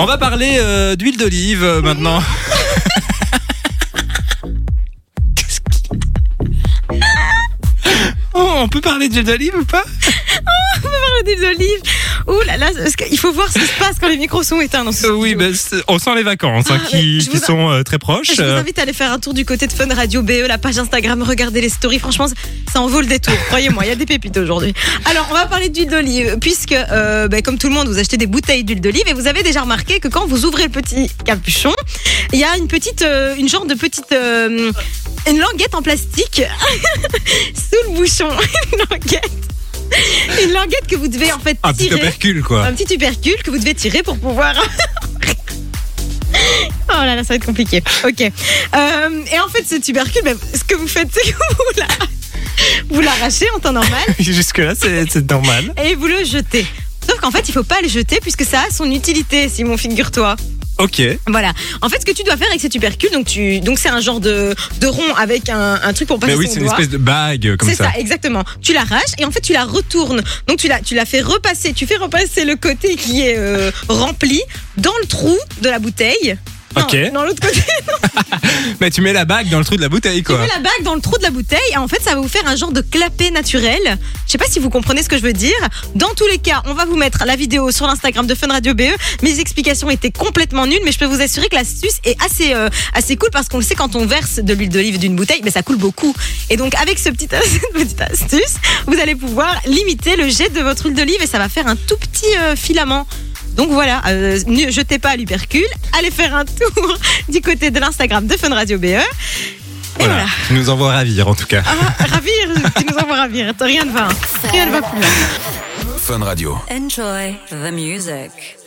On va parler euh, d'huile d'olive euh, maintenant. Qu'est-ce qui- Oh, on peut parler d'huile d'olive ou pas? Des olives. Ouh là là, parce qu'il faut voir ce qui se passe quand les micros sont éteints dans ce Euh, Oui, studio. c'est- on sent les vacances hein, Ah, qui, mais je qui vous- sont euh, très proches. Je vous invite à aller faire un tour du côté de Fun Radio BE, la page Instagram, regarder les stories. Franchement, ça en vaut le détour. Croyez-moi, il y a des pépites aujourd'hui. Alors, on va parler d'huile d'olive, puisque, euh, ben, comme tout le monde, vous achetez des bouteilles d'huile d'olive et vous avez déjà remarqué que quand vous ouvrez le petit capuchon, il y a une petite, euh, une genre de petite, euh, une languette en plastique sous le bouchon. une languette. Une languette que vous devez en fait un petit tirer. opercule, quoi. Un petit tubercule que vous devez tirer pour pouvoir. oh là là, ça va être compliqué. Ok. Euh, et en fait, ce tubercule, ben, ce que vous faites, c'est que vous la- vous l'arrachez en temps normal Jusque-là, c'est c'est normal. et vous le jetez. Sauf qu'en fait, il faut pas le jeter puisque ça a son utilité, Simon, figure-toi. Ok. Voilà. En fait, ce que tu dois faire avec ces tubercules, donc tu, donc c'est un genre de, de rond avec un, un truc pour passer Mais oui, c'est une doigt. espèce de bague comme C'est ça. ça. exactement. Tu l'arraches et en fait tu la retournes. Donc tu la, tu la fais repasser. Tu fais repasser le côté qui est euh, rempli dans le trou de la bouteille. Ok. Dans l'autre côté, Mais tu mets la bague dans le trou de la bouteille, tu quoi. mets la bague dans le trou de la bouteille et en fait ça va vous faire un genre de clapet naturel. Je sais pas si vous comprenez ce que je veux dire. Dans tous les cas, on va vous mettre la vidéo sur l'Instagram de Fun Radio BE. Mes explications étaient complètement nulles, mais je peux vous assurer que l'astuce est assez euh, assez cool parce qu'on le sait quand on verse de l'huile d'olive d'une bouteille, mais ça coule beaucoup. Et donc avec ce petit cette petite astuce, vous allez pouvoir limiter le jet de votre huile d'olive et ça va faire un tout petit euh, filament. Donc voilà, euh, ne jetez pas à l'hypercule, allez faire un tour du côté de l'Instagram de Fun Radio BE. Et voilà. Voilà. Tu nous envoies ravir, en tout cas. Ah, ravir, tu nous envoies ravir. Rien ne va. Rien ne va plus. Fun Radio. Enjoy the music.